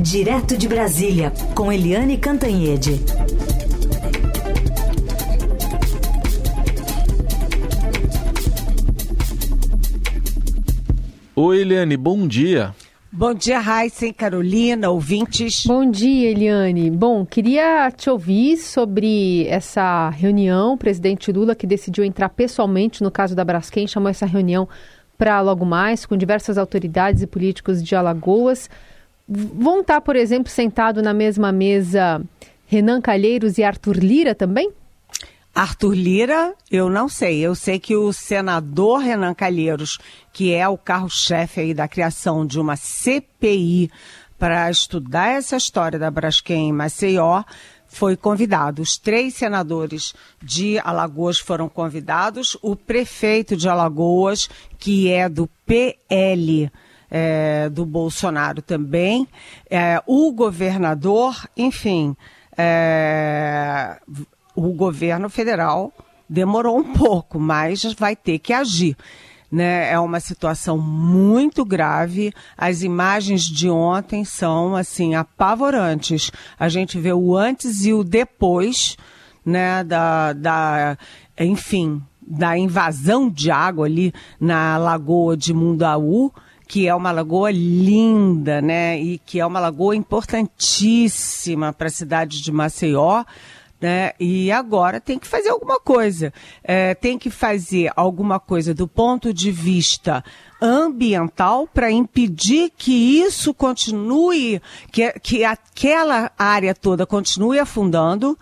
Direto de Brasília, com Eliane Cantanhede. Oi, Eliane, bom dia. Bom dia, Raíssa e Carolina, ouvintes. Bom dia, Eliane. Bom, queria te ouvir sobre essa reunião. O presidente Lula, que decidiu entrar pessoalmente no caso da Braskem, chamou essa reunião para logo mais, com diversas autoridades e políticos de Alagoas. Vão estar, por exemplo, sentado na mesma mesa Renan Calheiros e Arthur Lira também? Arthur Lira, eu não sei. Eu sei que o senador Renan Calheiros, que é o carro-chefe aí da criação de uma CPI para estudar essa história da Braskem em Maceió, foi convidado. Os três senadores de Alagoas foram convidados. O prefeito de Alagoas, que é do PL, é, do Bolsonaro também, é, o governador, enfim, é, o governo federal demorou um pouco, mas vai ter que agir. Né? É uma situação muito grave. As imagens de ontem são assim apavorantes. A gente vê o antes e o depois, né? Da, da enfim, da invasão de água ali na lagoa de Mundaú que é uma lagoa linda, né? E que é uma lagoa importantíssima para a cidade de Maceió. Né? E agora tem que fazer alguma coisa. É, tem que fazer alguma coisa do ponto de vista ambiental para impedir que isso continue, que, que aquela área toda continue afundando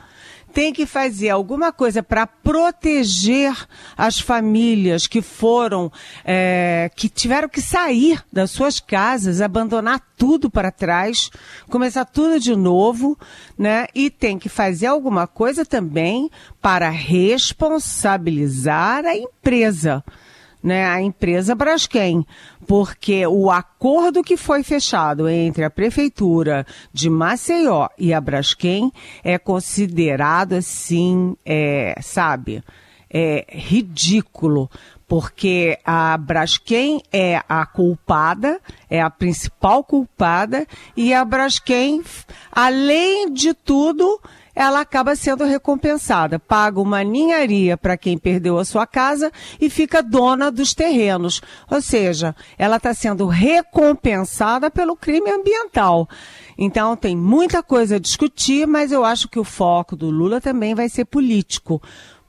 tem que fazer alguma coisa para proteger as famílias que foram, é, que tiveram que sair das suas casas, abandonar tudo para trás, começar tudo de novo, né? E tem que fazer alguma coisa também para responsabilizar a empresa né, a empresa Braskem, porque o acordo que foi fechado entre a prefeitura de Maceió e a Braskem é considerado assim, é, sabe, é ridículo, porque a Braskem é a culpada, é a principal culpada, e a Braskem, além de tudo, ela acaba sendo recompensada. Paga uma ninharia para quem perdeu a sua casa e fica dona dos terrenos. Ou seja, ela está sendo recompensada pelo crime ambiental. Então tem muita coisa a discutir, mas eu acho que o foco do Lula também vai ser político,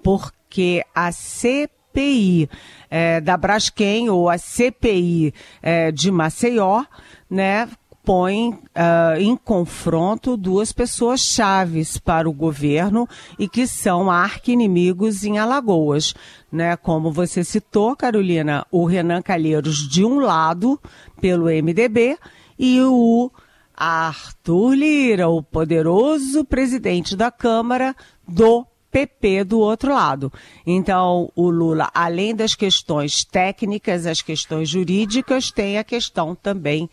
porque a CPI é, da Braskem ou a CPI é, de Maceió, né, põe uh, em confronto duas pessoas chaves para o governo e que são arqui-inimigos em Alagoas. Né? Como você citou, Carolina, o Renan Calheiros de um lado, pelo MDB, e o Arthur Lira, o poderoso presidente da Câmara do PP do outro lado. Então, o Lula, além das questões técnicas, as questões jurídicas, tem a questão também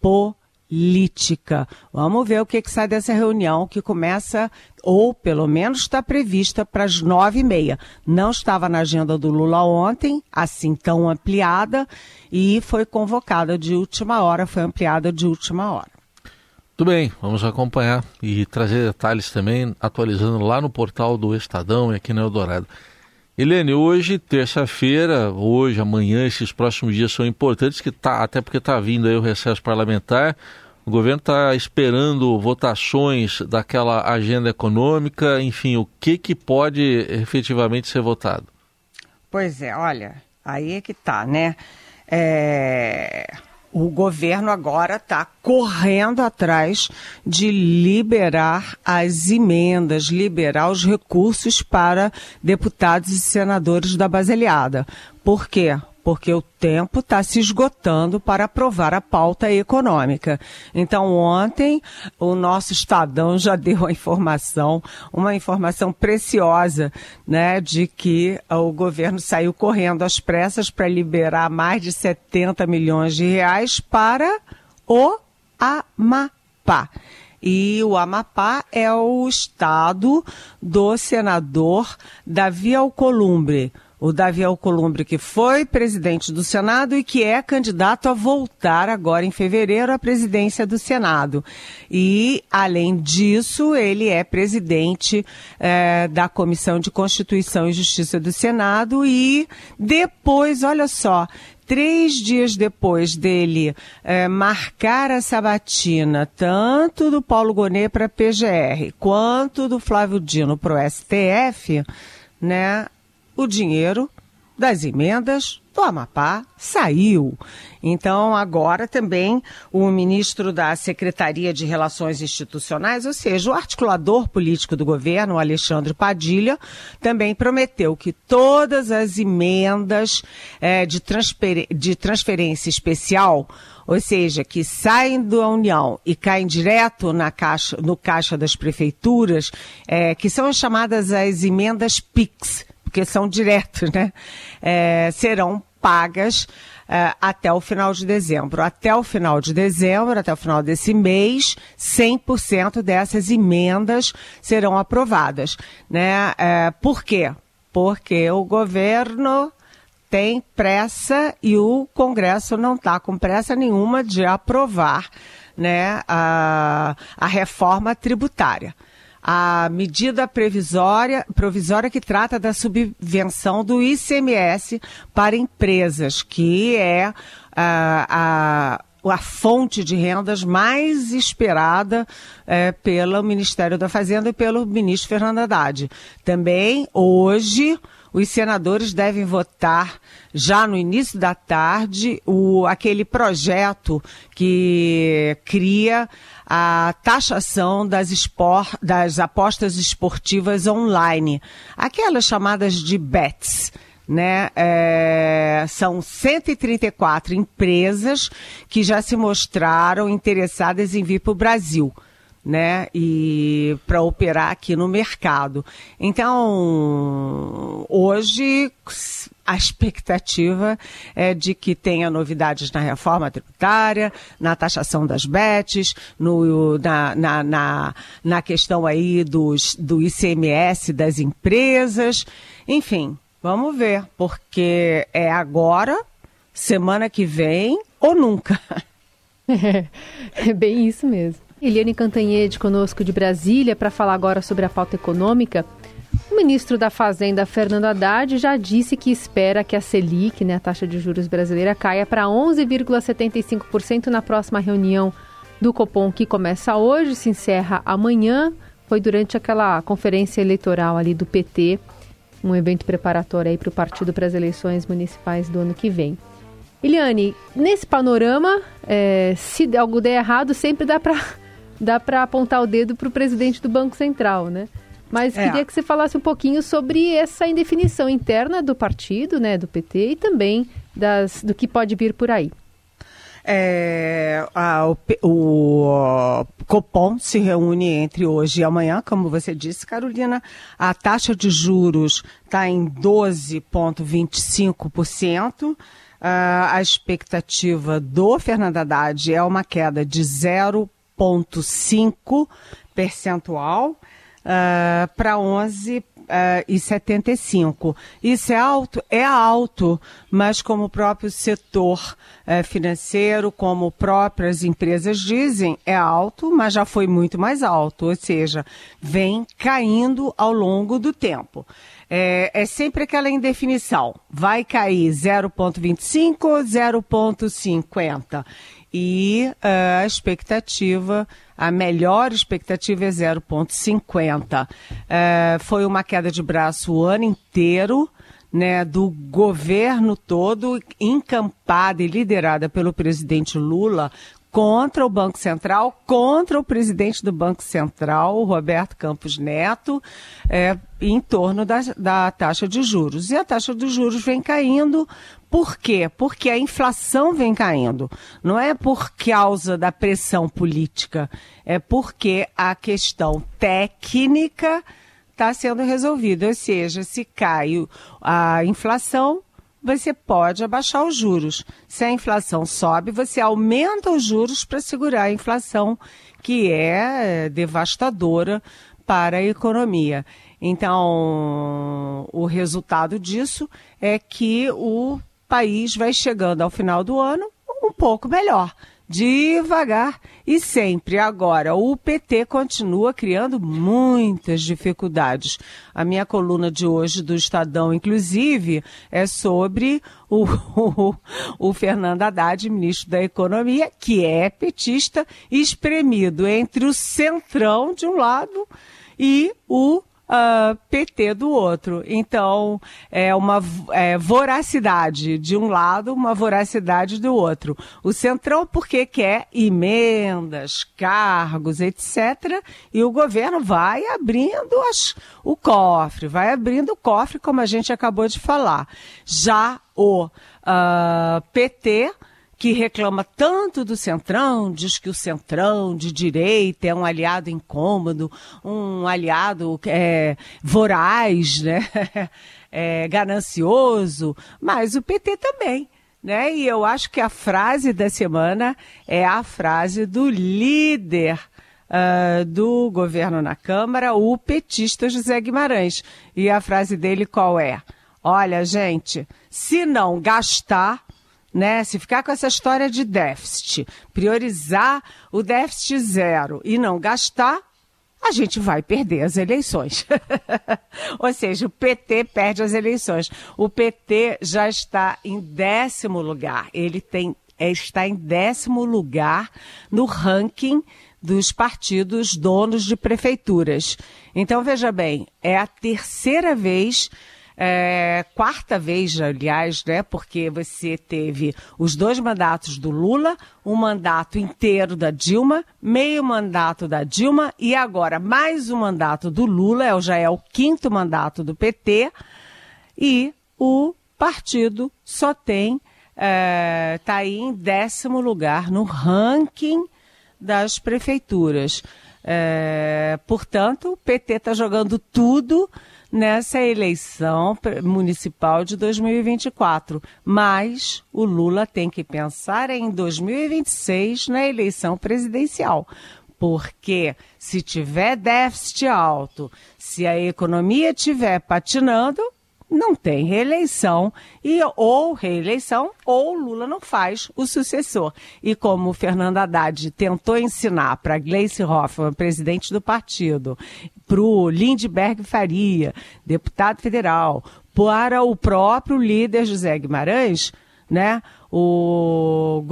política política. Vamos ver o que, que sai dessa reunião que começa, ou pelo menos está prevista para as nove e meia. Não estava na agenda do Lula ontem, assim tão ampliada, e foi convocada de última hora, foi ampliada de última hora. Tudo bem, vamos acompanhar e trazer detalhes também, atualizando lá no portal do Estadão e aqui no Eldorado. Helene, hoje, terça-feira, hoje, amanhã, esses próximos dias são importantes, que tá, até porque está vindo aí o recesso parlamentar. O governo está esperando votações daquela agenda econômica, enfim, o que, que pode efetivamente ser votado? Pois é, olha, aí é que tá, né? É o governo agora está correndo atrás de liberar as emendas, liberar os recursos para deputados e senadores da Baseliada. Por quê? Porque o tempo está se esgotando para aprovar a pauta econômica. Então, ontem, o nosso Estadão já deu a informação, uma informação preciosa, né, de que o governo saiu correndo às pressas para liberar mais de 70 milhões de reais para o Amapá. E o Amapá é o estado do senador Davi Alcolumbre o Davi Alcolumbre, que foi presidente do Senado e que é candidato a voltar agora em fevereiro à presidência do Senado. E, além disso, ele é presidente é, da Comissão de Constituição e Justiça do Senado e depois, olha só, três dias depois dele é, marcar a sabatina, tanto do Paulo Gonet para a PGR, quanto do Flávio Dino para o STF, né, o dinheiro das emendas do Amapá saiu. Então, agora também o ministro da Secretaria de Relações Institucionais, ou seja, o articulador político do governo, Alexandre Padilha, também prometeu que todas as emendas é, de, transfer de transferência especial ou seja, que saem da União e caem direto na caixa, no caixa das prefeituras, é, que são as chamadas as emendas PIX, porque são diretos, né? É, serão pagas é, até o final de dezembro. Até o final de dezembro, até o final desse mês, 100% dessas emendas serão aprovadas. Né? É, por quê? Porque o governo tem pressa e o Congresso não está com pressa nenhuma de aprovar né, a, a reforma tributária a medida previsória, provisória que trata da subvenção do ICMS para empresas, que é a, a, a fonte de rendas mais esperada é, pelo Ministério da Fazenda e pelo ministro Fernando Haddad. Também, hoje, os senadores devem votar já no início da tarde o, aquele projeto que cria a taxação das, espor, das apostas esportivas online, aquelas chamadas de bets. Né? É, são 134 empresas que já se mostraram interessadas em vir para o Brasil né? E para operar aqui no mercado. Então, hoje a expectativa é de que tenha novidades na reforma tributária, na taxação das bets, no, na, na, na, na questão aí dos, do ICMS das empresas. Enfim, vamos ver, porque é agora, semana que vem ou nunca. É, é bem isso mesmo. Eliane Cantanhede conosco de Brasília para falar agora sobre a pauta econômica. O ministro da Fazenda, Fernando Haddad, já disse que espera que a Selic, né, a taxa de juros brasileira, caia para 11,75% na próxima reunião do Copom, que começa hoje, se encerra amanhã. Foi durante aquela conferência eleitoral ali do PT, um evento preparatório aí para o partido para as eleições municipais do ano que vem. Eliane, nesse panorama, é, se algo der errado, sempre dá para dá para apontar o dedo para o presidente do Banco Central, né? Mas é. queria que você falasse um pouquinho sobre essa indefinição interna do partido, né, do PT, e também das, do que pode vir por aí. É, a, o, o, Copom se reúne entre hoje e amanhã, como você disse, Carolina. A taxa de juros está em 12,25%. Uh, a expectativa do Fernando Haddad é uma queda de 0 0,5 percentual uh, para 11 uh, e 75. Isso é alto? É alto, mas como o próprio setor uh, financeiro, como próprias empresas dizem, é alto, mas já foi muito mais alto, ou seja, vem caindo ao longo do tempo. É, é sempre aquela indefinição. Vai cair 0,25 ou 0,50 e uh, a expectativa, a melhor expectativa é 0,50. Uh, eh, foi uma queda de braço o ano inteiro. Né, do governo todo, encampada e liderada pelo presidente Lula, contra o Banco Central, contra o presidente do Banco Central, Roberto Campos Neto, é, em torno da, da taxa de juros. E a taxa de juros vem caindo por quê? Porque a inflação vem caindo. Não é por causa da pressão política, é porque a questão técnica está sendo resolvida. Ou seja, se cai a inflação, você pode abaixar os juros. Se a inflação sobe, você aumenta os juros para segurar a inflação, que é devastadora para a economia. Então, o resultado disso é que o país vai chegando ao final do ano um pouco melhor devagar e sempre. Agora, o PT continua criando muitas dificuldades. A minha coluna de hoje do Estadão, inclusive, é sobre o, o, o Fernando Haddad, ministro da Economia, que é petista, espremido entre o centrão de um lado e o uh, ah, PT do outro. Então, é uma é, voracidade de um lado, uma voracidade do outro. O Centrão, porque quer emendas, cargos, etc. E o governo vai abrindo as, o cofre, vai abrindo o cofre, como a gente acabou de falar. Já o uh, ah, PT que reclama tanto do Centrão, diz que o Centrão de direita é um aliado incômodo, um aliado é, voraz, né? é, ganancioso, mas o PT também. Né? E eu acho que a frase da semana é a frase do líder uh, do governo na Câmara, o petista José Guimarães. E a frase dele qual é? Olha, gente, se não gastar, né? Se ficar com essa história de déficit, priorizar o déficit zero e não gastar, a gente vai perder as eleições. Ou seja, o PT perde as eleições. O PT já está em décimo lugar. Ele tem, é, está em décimo lugar no ranking dos partidos donos de prefeituras. Então, veja bem, é a terceira vez é, quarta vez, aliás, né? Porque você teve os dois mandatos do Lula, um mandato inteiro da Dilma, meio mandato da Dilma e agora mais um mandato do Lula, é, já é o quinto mandato do PT, e o partido só tem, está é, tá aí em décimo lugar no ranking das prefeituras. É, portanto, o PT está jogando tudo nessa eleição municipal de 2024. Mas o Lula tem que pensar em 2026 na eleição presidencial. Porque se tiver déficit alto, se a economia estiver patinando, não tem reeleição e ou reeleição ou Lula não faz o sucessor. E como Fernando Haddad tentou ensinar para Gleice Hoffmann, presidente do partido, para o Lindbergh Faria, deputado federal, para o próprio líder José Guimarães, né? O,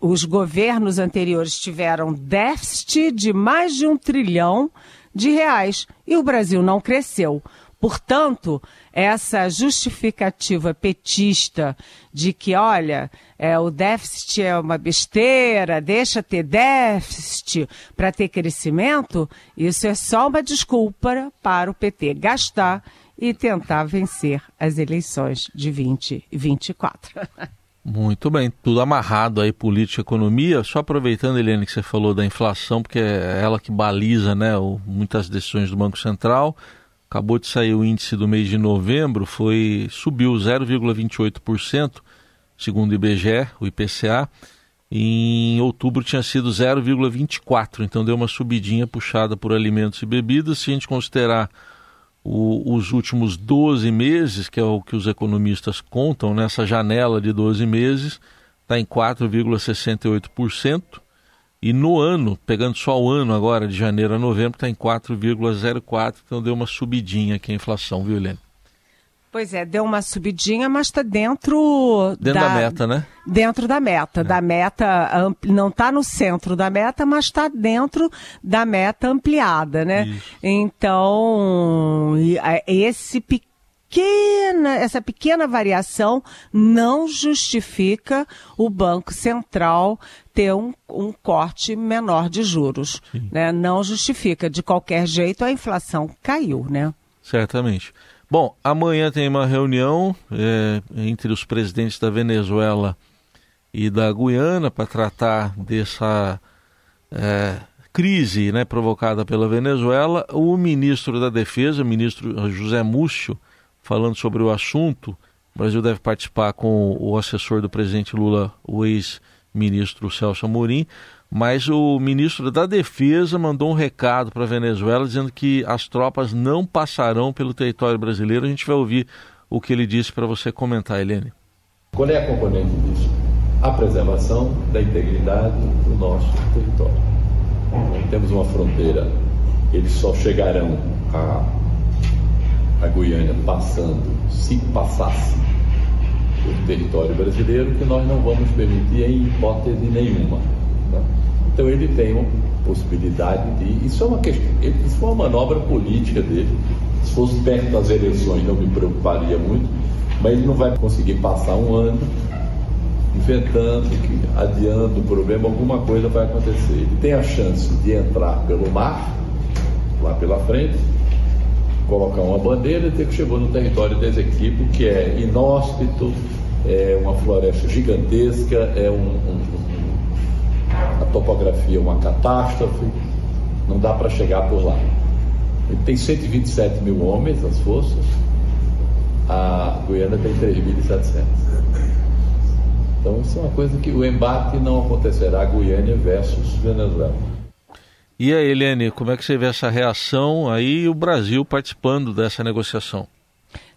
os governos anteriores tiveram déficit de mais de um trilhão de reais e o Brasil não cresceu. Portanto, essa justificativa petista de que, olha, é, o déficit é uma besteira, deixa ter déficit para ter crescimento, isso é só uma desculpa para o PT gastar e tentar vencer as eleições de 2024. Muito bem, tudo amarrado aí, política e economia. Só aproveitando, Helene, que você falou da inflação, porque é ela que baliza né, muitas decisões do Banco Central. Acabou de sair o índice do mês de novembro, foi subiu 0,28%, segundo o IBGE, o IPCA. Em outubro tinha sido 0,24, então deu uma subidinha puxada por alimentos e bebidas. Se a gente considerar o, os últimos 12 meses, que é o que os economistas contam, nessa janela de 12 meses, está em 4,68%. E no ano, pegando só o ano agora, de janeiro a novembro, está em 4,04, então deu uma subidinha aqui a inflação, viu, Helene? Pois é, deu uma subidinha, mas está dentro, dentro da, da, meta, né? Dentro da meta, é. da meta não está no centro da meta, mas está dentro da meta ampliada, né? Isso. Então esse pequeno pequena, essa pequena variação não justifica o Banco Central ter um, um corte menor de juros. Né? Não justifica. De qualquer jeito, a inflação caiu, né? Certamente. Bom, amanhã tem uma reunião é, entre os presidentes da Venezuela e da Guiana para tratar dessa é, crise né, provocada pela Venezuela. O ministro da Defesa, o ministro José Múcio, falando sobre o assunto. O Brasil deve participar com o assessor do presidente Lula, o ex-ministro Celso Amorim. mas o ministro da Defesa mandou um recado para a Venezuela dizendo que as tropas não passarão pelo território brasileiro. A gente vai ouvir o que ele disse para você comentar, Helene. Qual é a componente disso? A preservação da integridade do nosso território. Temos uma fronteira, eles só chegarão a, a Guiana passando, se passasse o território brasileiro, que nós não vamos permitir em hipótese nenhuma. Né? Então ele tem uma possibilidade de. Isso é uma questão. Isso foi uma manobra política dele. Se fosse perto das eleições não me preocuparia muito, mas ele não vai conseguir passar um ano inventando, adiando o problema, alguma coisa vai acontecer. Ele tem a chance de entrar pelo mar, lá pela frente, colocar uma bandeira ter que chegou no território desse equipe, que é inóspito, é uma floresta gigantesca, é um, um, um, a topografia é uma catástrofe, não dá para chegar por lá. Ele tem 127 mil homens, as forças, a Guiana tem 3.700. Então isso é uma coisa que o embate não acontecerá Guiana versus Venezuela. E aí, Helene, como é que você vê essa reação aí e o Brasil participando dessa negociação?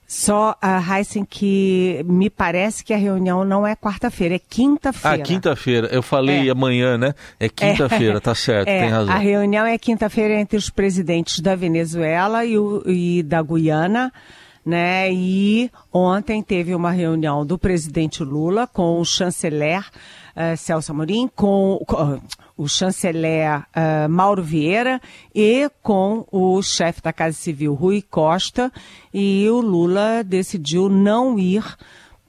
Só a Heisen que me parece que a reunião não é quarta-feira, é quinta-feira. Ah, quinta-feira. Eu falei é. amanhã, né? É quinta-feira, é. tá certo, é. tem razão. A reunião é quinta-feira entre os presidentes da Venezuela e, o, e da Guiana né? E ontem teve uma reunião do presidente Lula com o chanceler uh, Celso Amorim, com, com o chanceler uh, Mauro Vieira e com o chefe da Casa Civil Rui Costa. E o Lula decidiu não ir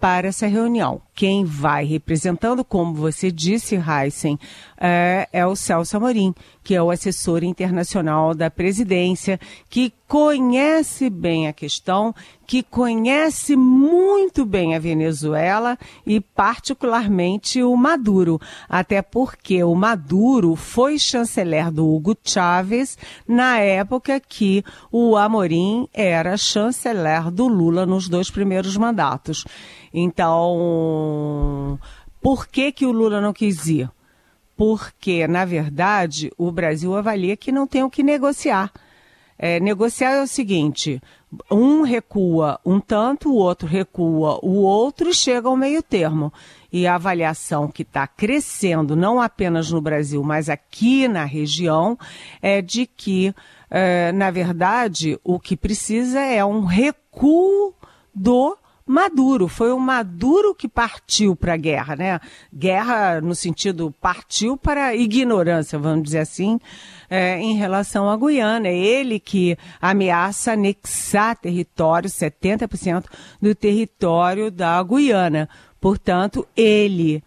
para essa reunião. Quem vai representando, como você disse, Heisen, é, é, o Celso Amorim, que é o assessor internacional da presidência, que conhece bem a questão, que conhece muito bem a Venezuela e, particularmente, o Maduro. Até porque o Maduro foi chanceler do Hugo Chávez na época que o Amorim era chanceler do Lula nos dois primeiros mandatos. Então, por que, que o Lula não quis ir? Porque, na verdade, o Brasil avalia que não tem o que negociar. É, negociar é o seguinte: um recua um tanto, o outro recua o outro e chega ao meio termo. E a avaliação que está crescendo, não apenas no Brasil, mas aqui na região, é de que, é, na verdade, o que precisa é um recuo do Maduro. Foi o Maduro que partiu para a guerra, né? Guerra no sentido partiu para ignorância, vamos dizer assim, é, em relação à Guiana. É ele que ameaça anexar território, 70% do território da Guiana. Portanto, ele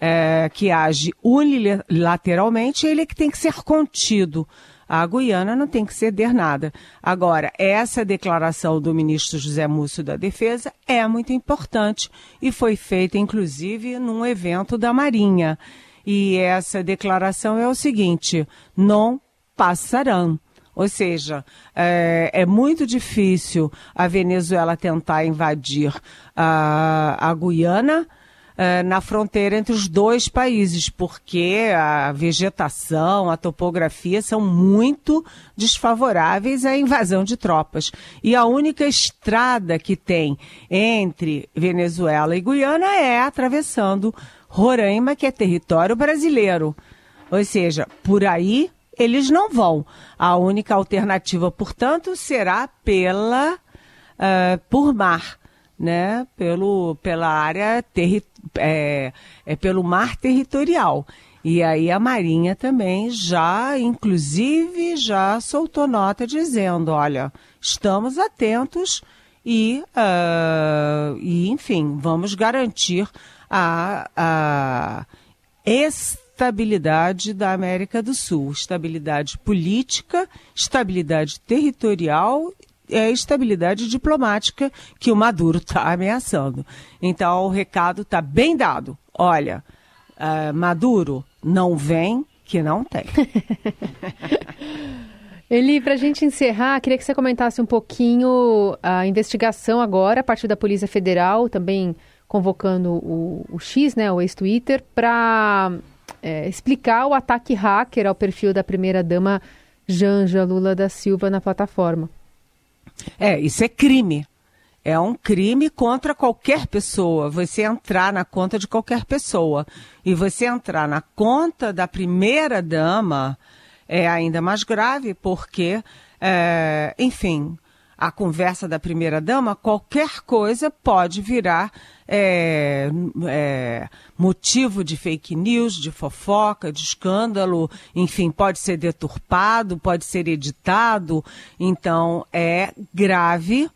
é, que age unilateralmente, ele é que tem que ser contido a Guiana não tem que ceder nada. Agora, essa declaração do ministro José Múcio da Defesa é muito importante e foi feita, inclusive, num evento da Marinha. E essa declaração é o seguinte: não passarão. Ou seja, é, é, muito difícil a Venezuela tentar invadir a, a Guiana eh, na fronteira entre os dois países, porque a vegetação, a topografia são muito desfavoráveis à invasão de tropas. E a única estrada que tem entre Venezuela e Guiana é atravessando Roraima, que é território brasileiro. Ou seja, por aí eles não vão. A única alternativa, portanto, será pela uh, por mar né, pelo, pela área terri, é, é pelo mar territorial. E aí a Marinha também já, inclusive, já soltou nota dizendo, olha, estamos atentos e, uh, e enfim, vamos garantir a, a estabilidade da América do Sul, estabilidade política, estabilidade territorial é a estabilidade diplomática que o Maduro está ameaçando. Então, o recado está bem dado. Olha, uh, Maduro, não vem que não tem. Eli, para a gente encerrar, queria que você comentasse um pouquinho a investigação agora, a partir da Polícia Federal, também convocando o, o X, né, o ex-Twitter, para é, explicar o ataque hacker ao perfil da primeira-dama Janja Lula da Silva na plataforma. É, isso é crime. É um crime contra qualquer pessoa. Você entrar na conta de qualquer pessoa. E você entrar na conta da primeira dama é ainda mais grave, porque, é, enfim, a conversa da primeira dama, qualquer coisa pode virar é, é, motivo de fake news, de fofoca, de escândalo, enfim, pode ser deturpado, pode ser editado. Então, é grave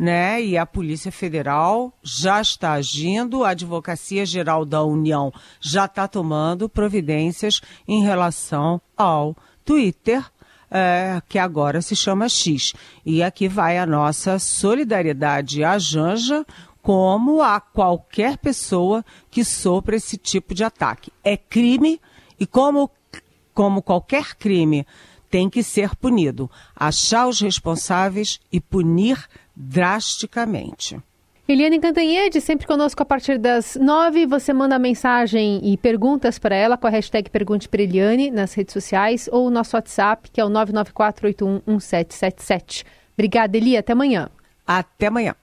né? E a Polícia Federal já está agindo, a Advocacia Geral da União já está tomando providências em relação ao Twitter, é, que agora se chama X. E aqui vai a nossa solidariedade à Janja, como a qualquer pessoa que sofra esse tipo de ataque. É crime e como, como qualquer crime tem que ser punido. Achar os responsáveis e punir drasticamente. Eliane Cantanhede, sempre conosco a partir das nove. Você manda mensagem e perguntas para ela com a hashtag Pergunte para Eliane nas redes sociais ou o nosso WhatsApp, que é o 994811777. Obrigada, Eli. Até amanhã. Até amanhã.